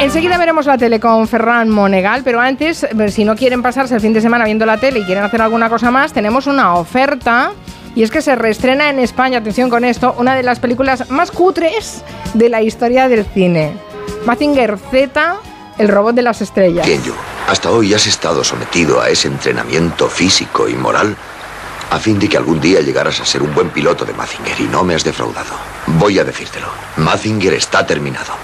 Enseguida veremos la tele con Ferran Monegal, pero antes, eh, si no quieren pasarse el fin de semana viendo la tele y quieren hacer alguna cosa más, tenemos una oferta. Y es que se reestrena en España, atención con esto, una de las películas más cutres de la historia del cine. Mazinger Z, el robot de las estrellas. yo? hasta hoy has estado sometido a ese entrenamiento físico y moral a fin de que algún día llegaras a ser un buen piloto de Mazinger y no me has defraudado. Voy a decírtelo. Mazinger está terminado.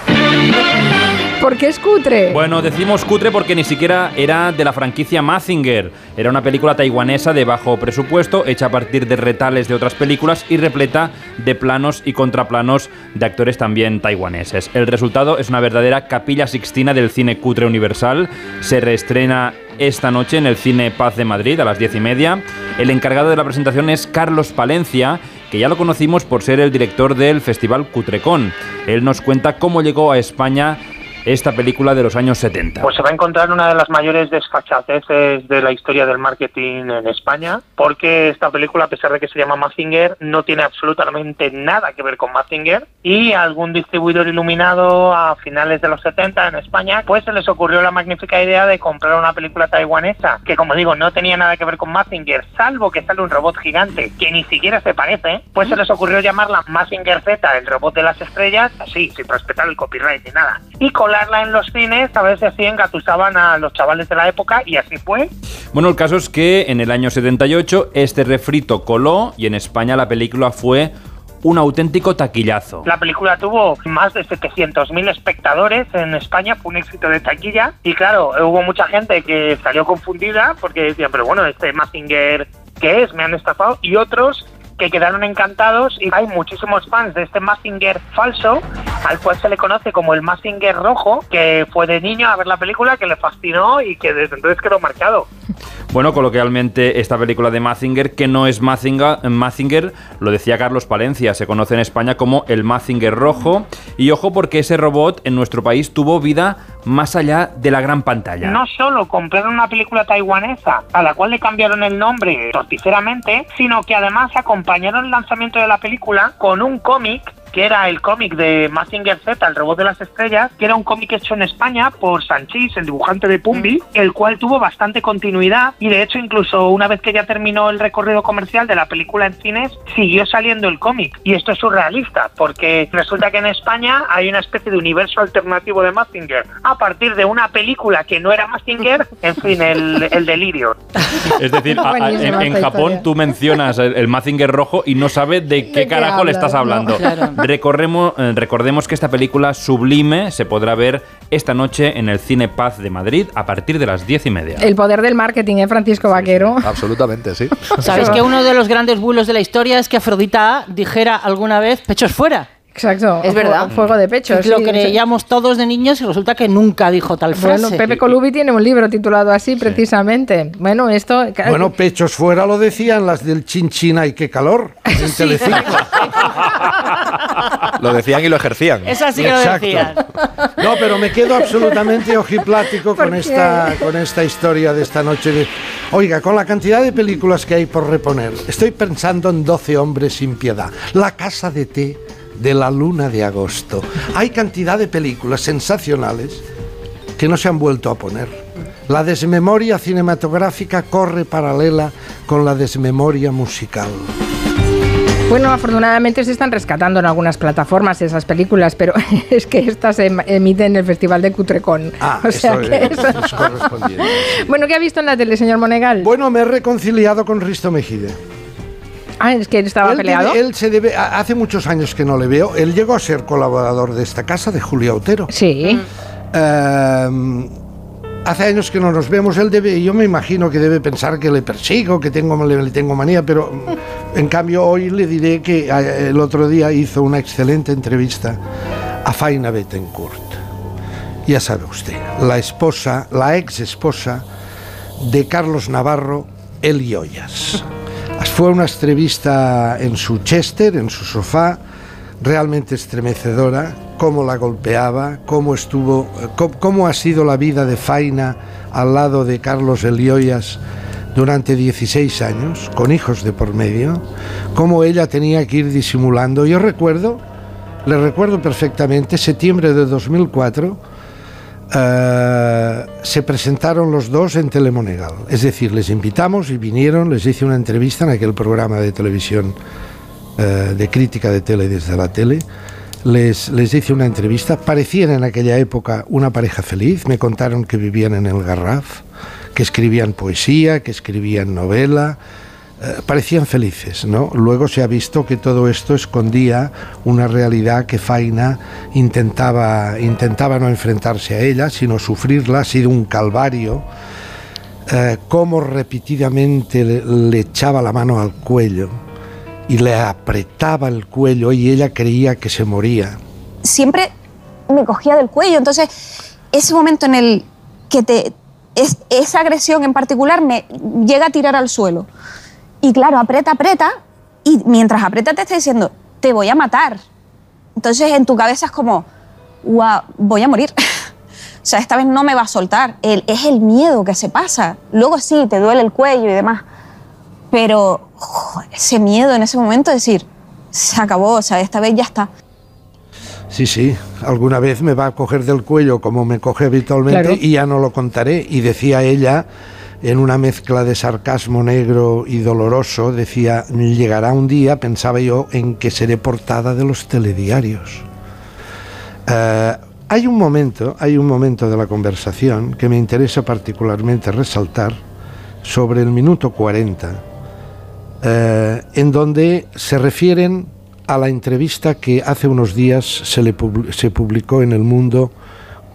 ¿Por qué es cutre? Bueno, decimos cutre porque ni siquiera era de la franquicia Mazinger. Era una película taiwanesa de bajo presupuesto, hecha a partir de retales de otras películas y repleta de planos y contraplanos de actores también taiwaneses. El resultado es una verdadera capilla sixtina del cine cutre universal. Se reestrena esta noche en el Cine Paz de Madrid a las diez y media. El encargado de la presentación es Carlos Palencia, que ya lo conocimos por ser el director del Festival Cutrecon. Él nos cuenta cómo llegó a España esta película de los años 70? Pues se va a encontrar una de las mayores desfachateces de la historia del marketing en España, porque esta película, a pesar de que se llama Mazinger, no tiene absolutamente nada que ver con Mazinger y algún distribuidor iluminado a finales de los 70 en España, pues se les ocurrió la magnífica idea de comprar una película taiwanesa que, como digo, no tenía nada que ver con Mazinger, salvo que sale un robot gigante que ni siquiera se parece, pues se les ocurrió llamarla Mazinger Z, el robot de las estrellas, así, sin respetar el copyright ni nada. Y con en los cines, a ver si así engatusaban a los chavales de la época y así fue. Bueno, el caso es que en el año 78 este refrito coló y en España la película fue un auténtico taquillazo. La película tuvo más de 700.000 espectadores en España, fue un éxito de taquilla y claro, hubo mucha gente que salió confundida porque decían, pero bueno, este Mazinger, ¿qué es? Me han estafado y otros que quedaron encantados y hay muchísimos fans de este Mazinger falso, al cual se le conoce como el Mazinger rojo, que fue de niño a ver la película, que le fascinó y que desde entonces quedó marcado. Bueno, coloquialmente esta película de Mazinger, que no es Mazinger, Mazinger, lo decía Carlos Palencia, se conoce en España como el Mazinger rojo. Y ojo porque ese robot en nuestro país tuvo vida más allá de la gran pantalla. No solo compraron una película taiwanesa a la cual le cambiaron el nombre torticeramente, sino que además acompañaron el lanzamiento de la película con un cómic que era el cómic de Mazinger Z, El robot de las estrellas, que era un cómic hecho en España por Sanchis, el dibujante de Pumbi, el cual tuvo bastante continuidad y de hecho incluso una vez que ya terminó el recorrido comercial de la película en cines, siguió saliendo el cómic. Y esto es surrealista, porque resulta que en España hay una especie de universo alternativo de Mazinger, a partir de una película que no era Mazinger, en fin, el, delirio. Es decir, en, Japón tú mencionas el, Mazinger rojo y no sabes de qué carajo le estás hablando. Recorremos, eh, recordemos que esta película sublime se podrá ver esta noche en el Cine Paz de Madrid a partir de las diez y media. El poder del marketing, ¿eh, Francisco Vaquero? absolutamente, sí. Sabes que uno de los grandes bulos de la historia es que Afrodita dijera alguna vez pechos fuera. Exacto. Es verdad. Fuego de pecho. lo creíamos todos de niños y resulta que nunca dijo tal frase. Bueno, Pepe Colubi tiene un libro titulado así, precisamente. Bueno, esto... Bueno, pechos fuera lo decían las del chinchina y qué calor. lo decían y lo ejercían. Es así que lo decían. No, pero me quedo absolutamente ojiplático con esta, con esta historia de esta noche. De, oiga, con la cantidad de películas que hay por reponer, estoy pensando en 12 hombres sin piedad. La casa de té de la luna de agosto. Hay cantidad de películas sensacionales que no se han vuelto a poner. La desmemoria cinematográfica corre paralela con la desmemoria musical. Bueno, afortunadamente se están rescatando en algunas plataformas esas películas, pero es que estas se emiten en el Festival de Cutrecon. Ah, o sea que es, correspondiente. Bueno, ¿qué ha visto en la tele, señor Monegal? Bueno, me he reconciliado con Risto Mejide. Ah, es que él estaba peleado. él se debe, hace muchos años que no le veo. Él llegó a ser colaborador de esta casa, de Julio Otero. Sí. Em, hace años que no nos vemos. Él debe, yo me imagino que debe pensar que le persigo, que tengo, le, tengo manía, pero en cambio hoy le diré que el otro día hizo una excelente entrevista a Faina Bettencourt. Ya sabe usted, la esposa, la ex esposa de Carlos Navarro, El Ollas. Fue una entrevista en su Chester, en su sofá, realmente estremecedora, cómo la golpeaba, cómo estuvo, cómo, ha sido la vida de Faina al lado de Carlos Elioyas durante 16 años, con hijos de por medio, cómo ella tenía que ir disimulando. Yo recuerdo, le recuerdo perfectamente, septiembre de 2004, eh, se presentaron los dos en Telemonegal. Es decir, les invitamos y vinieron, les hice una entrevista en aquel programa de televisión eh, de crítica de tele desde la tele. Les, les hice una entrevista. Parecían en aquella época una pareja feliz. Me contaron que vivían en el Garraf, que escribían poesía, que escribían novela. Eh, parecían felices, ¿no? Luego se ha visto que todo esto escondía una realidad que Faina intentaba, intentaba no enfrentarse a ella, sino sufrirla, ha sido un calvario. Eh, cómo repetidamente le, le echaba la mano al cuello y le apretaba el cuello y ella creía que se moría. siempre me cogía del cuello. Entonces, ese momento en el que te. Es, esa agresión en particular me llega a tirar al suelo. Y claro, aprieta, aprieta. Y mientras aprieta, te está diciendo, te voy a matar. Entonces, en tu cabeza es como, wow, voy a morir. o sea, esta vez no me va a soltar. El- es el miedo que se pasa. Luego sí, te duele el cuello y demás. Pero joder, ese miedo en ese momento, es decir, se acabó, o sea, esta vez ya está. Sí, sí, alguna vez me va a coger del cuello como me coge habitualmente Claro. y ya no lo contaré. Y decía ella, en una mezcla de sarcasmo negro y doloroso, decía, llegará un día, pensaba yo, en que seré portada de los telediarios. Eh, hay un momento, hay un momento de la conversación que me interesa particularmente resaltar sobre el minuto 40, eh, en donde se refieren a la entrevista que hace unos días se, publicó en El Mundo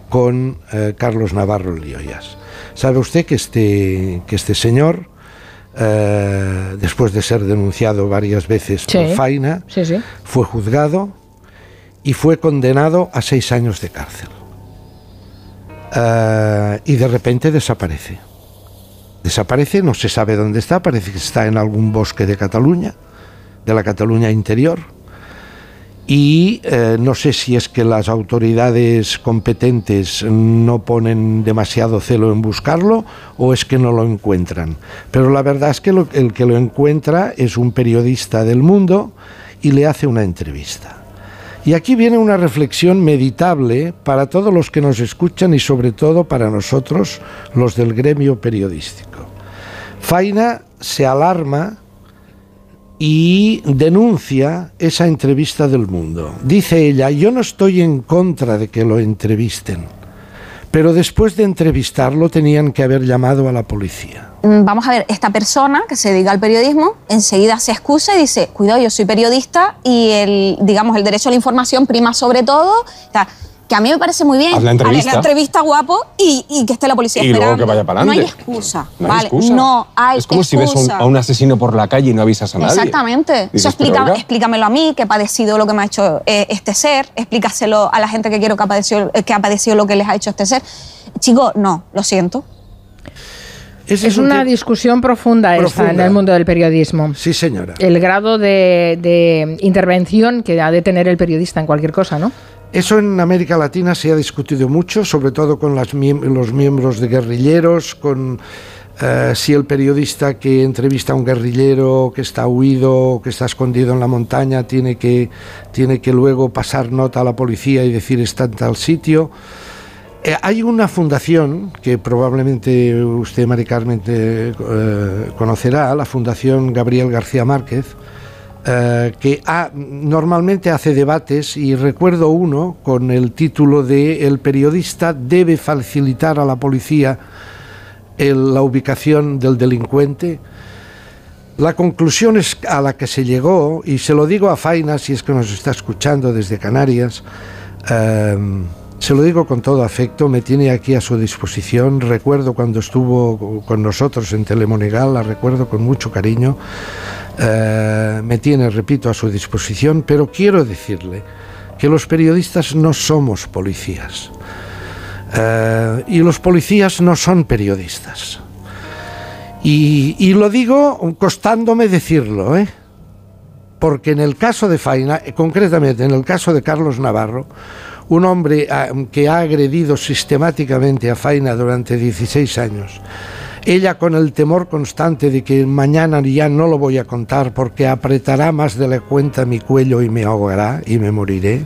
con eh, Carlos Navarro Lioyas. Sabe usted que este, que este señor, eh, después de ser denunciado varias veces por. Faina, Sí, sí. fue juzgado y fue condenado a seis años de cárcel. Eh, y de repente desaparece. Desaparece, no se sabe dónde está, parece que está en algún bosque de Cataluña, de la Cataluña interior. Y eh, no sé si es que las autoridades competentes no ponen demasiado celo en buscarlo o es que no lo encuentran. Pero la verdad es que el que lo encuentra es un periodista del mundo y le hace una entrevista. Y aquí viene una reflexión meditable para todos los que nos escuchan y sobre todo para nosotros, los del gremio periodístico. Faina se alarma y denuncia esa entrevista del mundo. Dice ella, yo no estoy en contra de que lo entrevisten, pero después de entrevistarlo tenían que haber llamado a la policía. Mm, Vamos a ver, esta persona que se dedica al periodismo enseguida se excusa y dice, cuidado, yo soy periodista y el, digamos, el derecho a la información prima sobre todo. Que a mí me parece muy bien. Haz la entrevista. Haz la entrevista guapo y, y que esté la policía Y luego que vaya para No hay adelante. excusa, No hay ¿vale? excusa. No hay Es como si ves a un, excusa. a un asesino por la calle y no avisas a nadie. Exactamente. Dices, Eso "Pero explica, oiga". explícamelo a mí, que he padecido lo que me ha hecho eh, este ser, explícaselo a la gente que quiero que ha, padecido, eh, que ha padecido lo que les ha hecho este ser. Chicos, no, lo siento. Es un una discusión profunda, esta en el mundo del periodismo. Sí, señora. El grado de, de intervención que ha de tener el periodista en cualquier cosa, ¿no? Eso en América Latina se ha discutido mucho, sobre todo con las los miembros de guerrilleros, con eh, si el periodista que entrevista a un guerrillero que está huido, que está escondido en la montaña, tiene que, tiene que luego pasar nota a la policía y decir está en tal sitio. Eh, hay una fundación que probablemente usted, Mari Carmen, eh, conocerá, la Fundación Gabriel García Márquez, eh, que ha- normalmente hace debates y recuerdo uno con el título de El periodista debe facilitar a la policía la ubicación del delincuente. La conclusión es a la que se llegó, y se lo digo a Faina si es que nos está escuchando desde Canarias, eh, se lo digo con todo afecto, me tiene aquí a su disposición. Recuerdo cuando estuvo con nosotros en Telemonegal, la recuerdo con mucho cariño. Eh, me tiene, repito, a su disposición, pero quiero decirle que los periodistas no somos policías. Eh, y los policías no son periodistas. Y, y lo digo costándome decirlo, ¿eh? porque en el caso de Faina, eh, concretamente en el caso de Carlos Navarro, un hombre ah, que ha agredido sistemáticamente a Faina durante 16 años, ella con el temor constante de que mañana ya no lo voy a contar porque apretará más de la cuenta mi cuello y me ahogará y me moriré,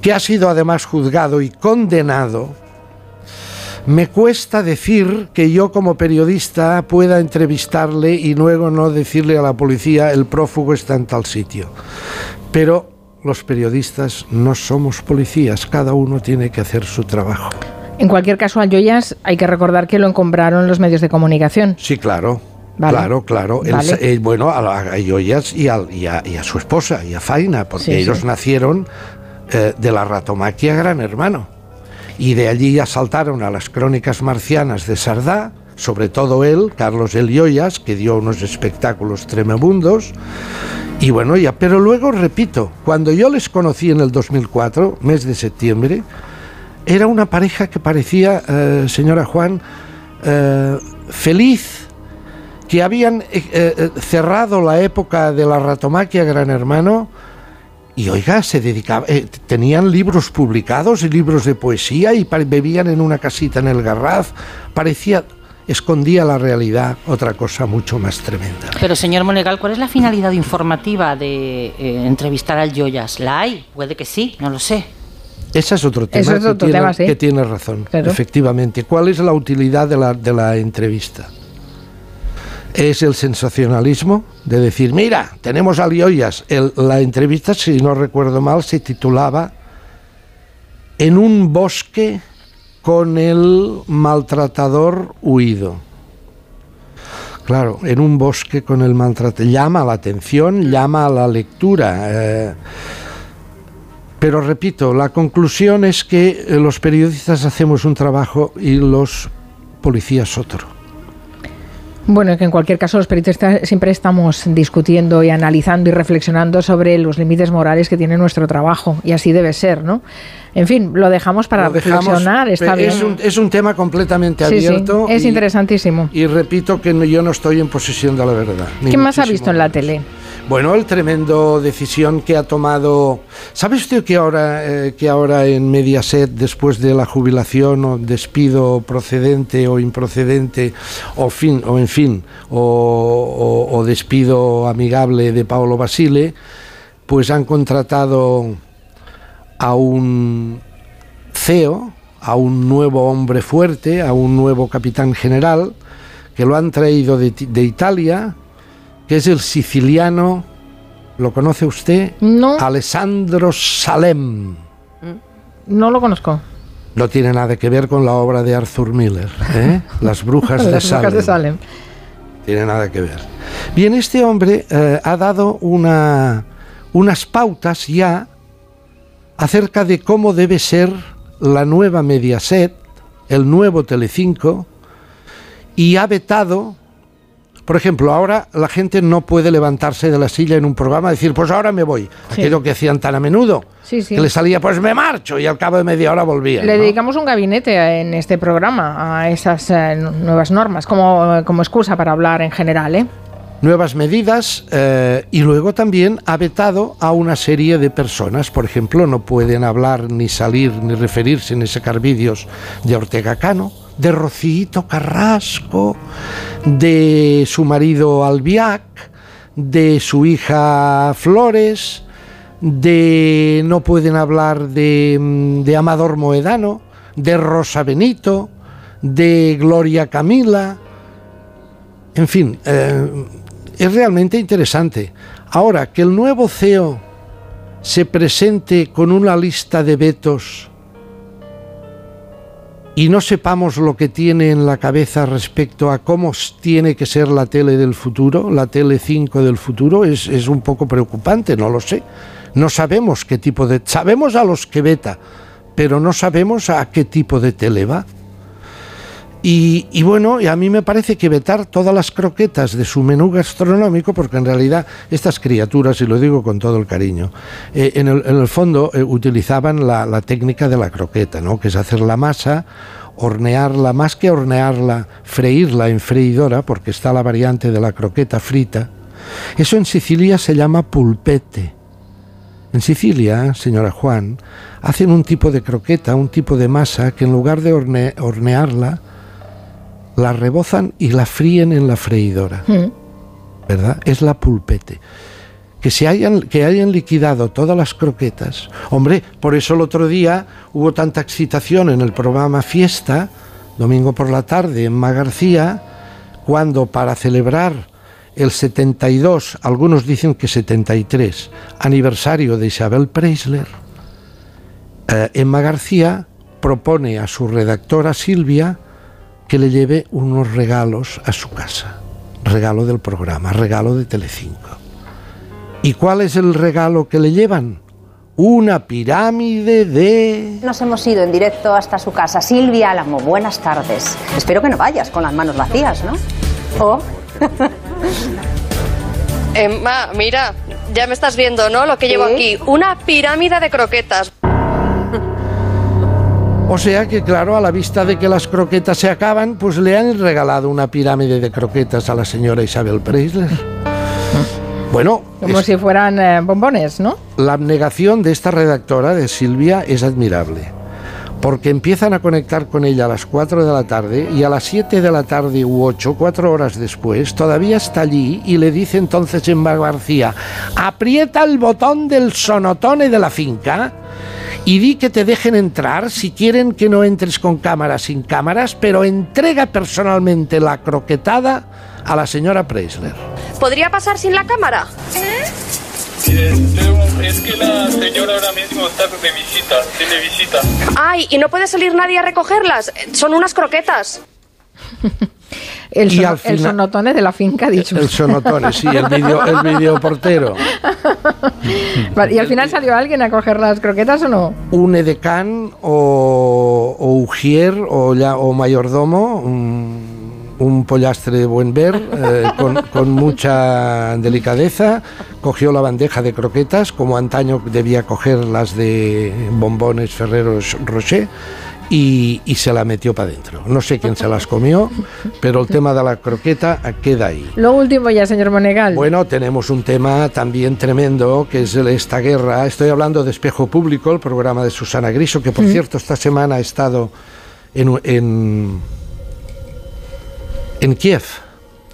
que ha sido además juzgado y condenado Me cuesta decir que yo como periodista pueda entrevistarle y luego no decirle a la policía el prófugo está en tal sitio. Pero los periodistas no somos policías, cada uno tiene que hacer su trabajo. En cualquier caso, al Joyas hay que recordar que lo encombraron los medios de comunicación. Sí, claro. Vale. Claro, claro. El- eh, bueno, a, Joyas y, a, y a su esposa, y a Faina, porque Sí, ellos sí. nacieron eh, de la ratomaquia Gran Hermano. Y de allí ya saltaron a las crónicas marcianas de Sardá, sobre todo él, Carlos El Joyas, que dio unos espectáculos tremebundos. Y bueno, ya, pero luego repito, cuando yo les conocí en el 2004, mes de septiembre, era una pareja que parecía, eh, señora Juan, eh, feliz, que habían eh, cerrado la época de la ratomaquia Gran Hermano y oiga, se dedicaba, tenían libros publicados y libros de poesía y bebían en una casita en el Garraf, parecía, escondía la realidad, otra cosa mucho más tremenda. Pero señor Monegal, ¿cuál es la finalidad informativa de entrevistar al Joyas? ¿La hay? Puede que sí, no lo sé. Ese es otro tema, es que, tiene, sí. que tiene razón, Claro. efectivamente. ¿Cuál es la utilidad de la, de la entrevista? Es el sensacionalismo de decir, mira, tenemos a Lioyas. El- la entrevista, si no recuerdo mal, se titulaba En un bosque con el maltratador huido. Claro, en un bosque con el maltratador. Llama la atención, llama a la lectura. eh, pero repito, la conclusión es que eh, los periodistas hacemos un trabajo y los policías otro. Bueno, que en cualquier caso los periodistas siempre estamos discutiendo y analizando y reflexionando sobre los límites morales que tiene nuestro trabajo y así debe ser, ¿no? En fin, lo dejamos para Lo dejamos, reflexionar, está pe- bien. es, un, es un tema completamente Sí, sí, abierto. es y- interesantísimo. Y repito que no- yo no estoy en posesión de la verdad. ¿Qué más ha visto en la tele? Bueno, el tremendo decisión que ha tomado. ¿Sabe usted que ahora, eh, que ahora en Mediaset, después de la jubilación o despido procedente o improcedente, o, fin, o en fin, o, despido amigable de Paolo Basile, pues han contratado a un CEO, a un nuevo hombre fuerte, a un nuevo capitán general, que lo han traído de Italia, que es el siciliano, ¿lo conoce usted? No. Alessandro Salem. No lo conozco. No tiene nada que ver con la obra de Arthur Miller, ¿eh? Las brujas de Las Salem. brujas de Salem. Tiene nada que ver. Bien, este hombre eh, ha dado una, unas pautas ya acerca de cómo debe ser la nueva Mediaset, el nuevo Telecinco, y ha vetado, por ejemplo, ahora la gente no puede levantarse de la silla en un programa y decir, pues ahora me voy. Sí. Aquello que hacían tan a menudo, Sí, sí. que le salía, pues me marcho, y al cabo de media hora volvían. Le ¿no? dedicamos un gabinete en este programa a esas eh, nuevas normas como, como excusa para hablar en general, ¿eh? nuevas medidas eh, y luego también ha vetado a una serie de personas. Por ejemplo, no pueden hablar ni salir ni referirse ni sacar vídeos de Ortega Cano, de Rocito Carrasco, de su marido Albiac, de su hija Flores, de no pueden hablar de, mm, Amador Moedano, de Rosa Benito, de Gloria Camila, en fin, eh, es realmente interesante. Ahora, que el nuevo CEO se presente con una lista de vetos y no sepamos lo que tiene en la cabeza respecto a cómo tiene que ser la tele del futuro, la tele 5 del futuro, es, es un poco preocupante, no lo sé. No sabemos qué tipo de... Sabemos a los que veta, pero no sabemos a qué tipo de tele va. Y, bueno, a mí me parece que vetar todas las croquetas de su menú gastronómico, porque en realidad estas criaturas, y lo digo con todo el cariño, eh, en, el, fondo eh, utilizaban la, técnica de la croqueta, ¿no? que es hacer la masa, hornearla, más que hornearla, freírla en freidora, porque está la variante de la croqueta frita. Eso en Sicilia se llama pulpete. En Sicilia, señora Juan, hacen un tipo de croqueta, un tipo de masa, que en lugar de horne- hornearla, la rebozan y la fríen en la freidora, Mm. ¿verdad? Es la pulpete. Que se hayan, que hayan liquidado todas las croquetas. Hombre, por eso el otro día hubo tanta excitación en el programa Fiesta domingo por la tarde en Magarcía, cuando para celebrar el 72, algunos dicen que 73, aniversario de Isabel Preisler, eh, Emma García propone a su redactora Silvia que le lleve unos regalos a su casa. Regalo del programa, regalo de Telecinco. ¿Y cuál es el regalo que le llevan? Una pirámide de... Nos hemos ido en directo hasta su casa. Silvia Álamo, buenas tardes. Espero que no vayas con las manos vacías, ¿no? Oh. Emma, mira, ya me estás viendo, ¿no? Lo que llevo aquí. Una pirámide de croquetas. O sea que, claro, a la vista de que las croquetas se acaban, pues le han regalado una pirámide de croquetas a la señora Isabel Preisler. Bueno, Como es- si fueran eh, bombones, ¿no? la abnegación de esta redactora, de Silvia, es admirable. Porque empiezan a conectar con ella a las 4 de la tarde y a las 7 de la tarde u 8, cuatro horas después, todavía está allí y le dice entonces Emma García, aprieta el botón del sonotone de la finca y di que te dejen entrar si quieren que no entres con cámaras sin cámaras, pero entrega personalmente la croquetada a la señora Preisler. ¿Podría pasar sin la cámara? Es que la señora ahora mismo está de visita, tiene visita. Ay, ¿y no puede salir nadie a recogerlas? Son unas croquetas. El, al el sonotone de la finca, ha dicho. El sonotone, sí, el video, el videoportero. ¿Y al final salió alguien a coger las croquetas o no? un edecán o, o ujier o mayordomo, un, un pollastre de buen ver, eh, con, con mucha delicadeza, cogió la bandeja de croquetas, como antaño debía coger las de bombones Ferreros Rocher, y, y se la metió para adentro. No sé quién se las comió, pero el tema de la croqueta queda ahí. Lo último ya, señor Monegal. Bueno, tenemos un tema también tremendo, que es esta guerra. Estoy hablando de Espejo Público, el programa de Susana Griso, que por Mm. cierto esta semana ha estado en, en, en Kiev.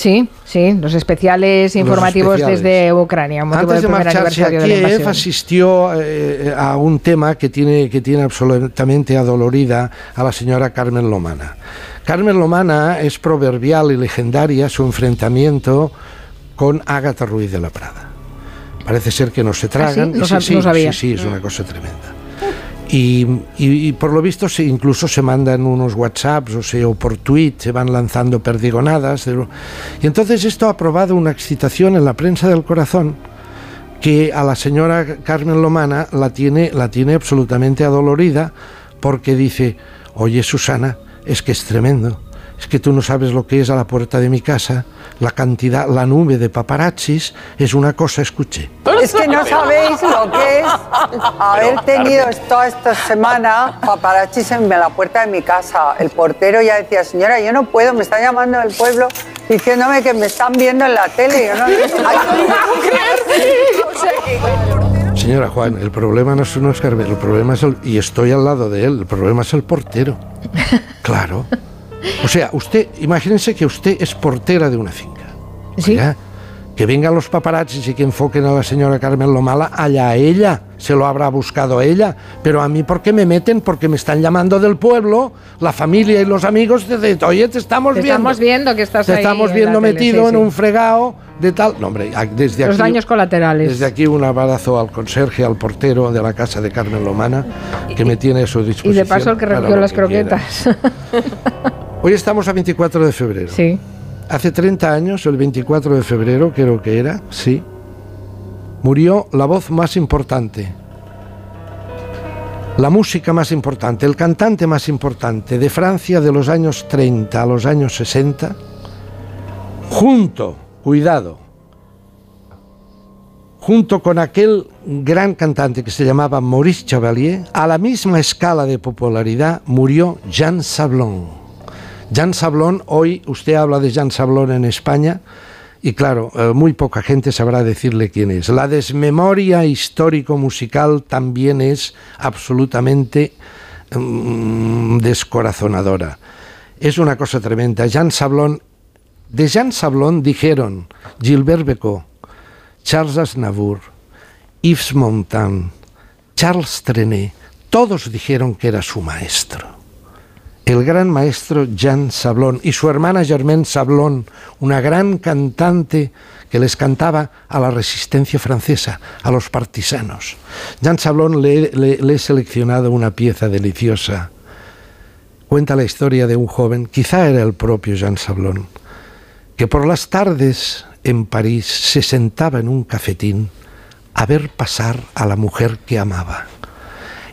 Sí, sí, los especiales informativos especiales. desde Ucrania. Antes de marcharse a Kiev, asistió eh, a un tema que tiene, que tiene absolutamente adolorida a la señora Carmen Lomana. Carmen Lomana es proverbial y legendaria su enfrentamiento con Ágata Ruiz de la Prada. Parece ser que no se tragan. ¿Ah, sí? No sab- sí, no sabía. sí, sí, es una cosa tremenda. Y, y- y por lo visto se, incluso se mandan unos WhatsApps o, sea, o por tweet, se van lanzando perdigonadas. de Y entonces esto ha probado una excitación en la prensa del corazón que a la señora Carmen Lomana la tiene, la tiene absolutamente adolorida porque dice, oye Susana, es que es tremendo, es que tú no sabes lo que es a la puerta de mi casa, la cantidad, la nube de paparazzis es una cosa, escuché. Es que no sabéis lo que es haber tenido toda esta semana paparazzis en la puerta de mi casa. El portero ya decía, señora, yo no puedo, me está llamando del pueblo diciéndome que me están viendo en la tele. Yo no. Señora Juan, el problema no es un Oscar, el problema es el, y estoy al lado de él, el problema es el portero. Claro. O sea, usted, imagínense que usted es portera de una finca. Sí. Que vengan los paparazzis y que enfoquen a la señora Carmen Lomala, allá ella, se lo habrá buscado ella. Pero a mí, ¿por qué me meten? Porque me están llamando del pueblo, la familia y los amigos, de, de, oye, te estamos Te viendo. estamos viendo que estás Te ahí estamos en viendo tele, metido sí, en un fregado de tal. No, hombre, desde Los aquí. daños colaterales. Desde aquí un abrazo al conserje, al portero de la casa de Carmen Lomana, que me tiene a su Y disposición. de paso el que recogió las croquetas. Hoy estamos a 24 de febrero. Sí. Hace 30 años, el 24 de febrero, creo que era, sí, murió la voz más importante, la música más importante, el cantante más importante de Francia de los años 30 a los años 60, junto, cuidado, junto con aquel gran cantante que se llamaba Maurice Chevalier, a la misma escala de popularidad murió Jean Sablon. Jean Sablon, hoy usted habla de Jean Sablon en España y claro, eh, muy poca gente sabrá decirle quién es. La desmemoria histórico-musical también es absolutamente mm, descorazonadora. Es una cosa tremenda. Jean Sablon, de Jean Sablon dijeron Gilbert Becot, Charles Aznavour, Yves Montand, Charles Trenet, todos dijeron que era su maestro. El gran maestro Jean Sablon y su hermana Germaine Sablon, una gran cantante que les cantaba a la resistencia francesa, a los partisanos. Jean Sablon le, he seleccionado una pieza deliciosa. Cuenta la historia de un joven, quizá era el propio Jean Sablon, que por las tardes en París se sentaba en un cafetín a ver pasar a la mujer que amaba.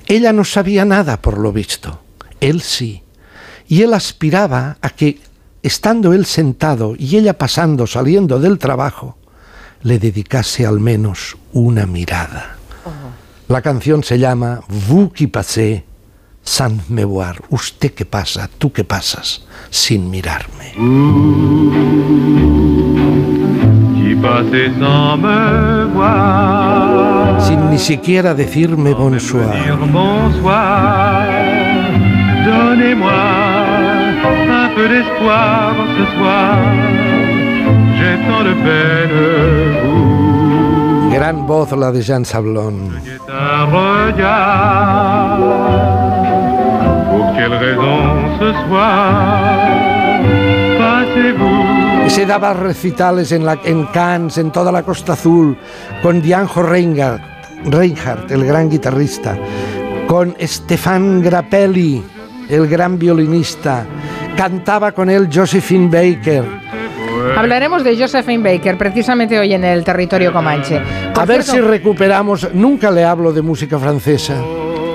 Ella no sabía nada por lo visto, él sí, y él aspiraba a que, estando él sentado y ella pasando, saliendo del trabajo, le dedicase al menos una mirada. La canción se llama Vous qui passez sans me voir. Usted que pasa, tú que pasas, sin mirarme. qui passait sans me voir. Sin ni siquiera decirme bonsoir. Dire bonsoir, donnez-moi un peu d'espoir ce soir. J'ai tant de peine, Gran voz la de Jean Sablon. êtes un regard. Pour quelle raison ce soir passez-vous Y se daba recitales en, la, en Cannes, en toda la Costa Azul, con Dianjo Reinhardt, Reinhardt, el gran guitarrista, con Stefan Grappelli, el gran violinista. Cantaba con él Josephine Baker. Hablaremos de Josephine Baker precisamente hoy en el territorio comanche. Por A ver cierto, si recuperamos. Nunca le hablo de música francesa.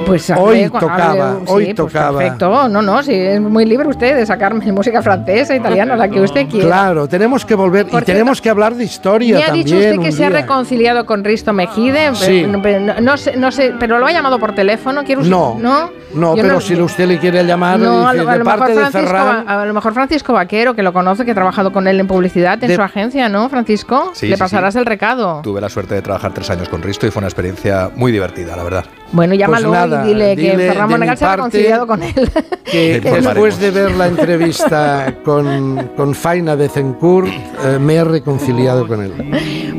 Pues hoy tocaba, hable- hoy sí, pues tocaba. perfecto, no, no, sí, es muy libre usted de sacarme música francesa, italiana, la que usted quiera. Claro, tenemos que volver Por y tenemos que hablar de historia Me ha también. dicho usted que se ha reconciliado con Risto Mejide, Sí. pero, pero no, no sé, no sé, pero lo ha llamado por teléfono, ¿quiere usted? No, no, no, Yo pero si usted le quiere llamar, No, a dice, lo, a de lo parte mejor de Ferran. Va- a lo mejor Francisco Vaquero, que lo conoce, que ha trabajado con él en publicidad en De- su agencia, ¿no, Francisco? Sí, Le sí, pasarás sí. el recado. Tuve la suerte de trabajar tres años con Risto y fue una experiencia muy divertida, la verdad. Bueno, llámalo Pues nada, y dile, que dile Ferran de Monegal mi se ha reconciliado con él. que Lo después de ver la entrevista con, con Faina de Cencourt, eh, me he reconciliado con él.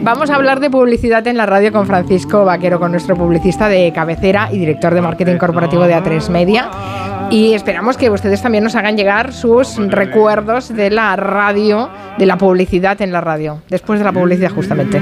Vamos a hablar de publicidad en la radio con Francisco Vaquero, con nuestro publicista de cabecera y director de marketing corporativo de A3 Media. Y esperamos que ustedes también nos hagan llegar sus recuerdos de la radio, de la publicidad en la radio, después de la publicidad justamente.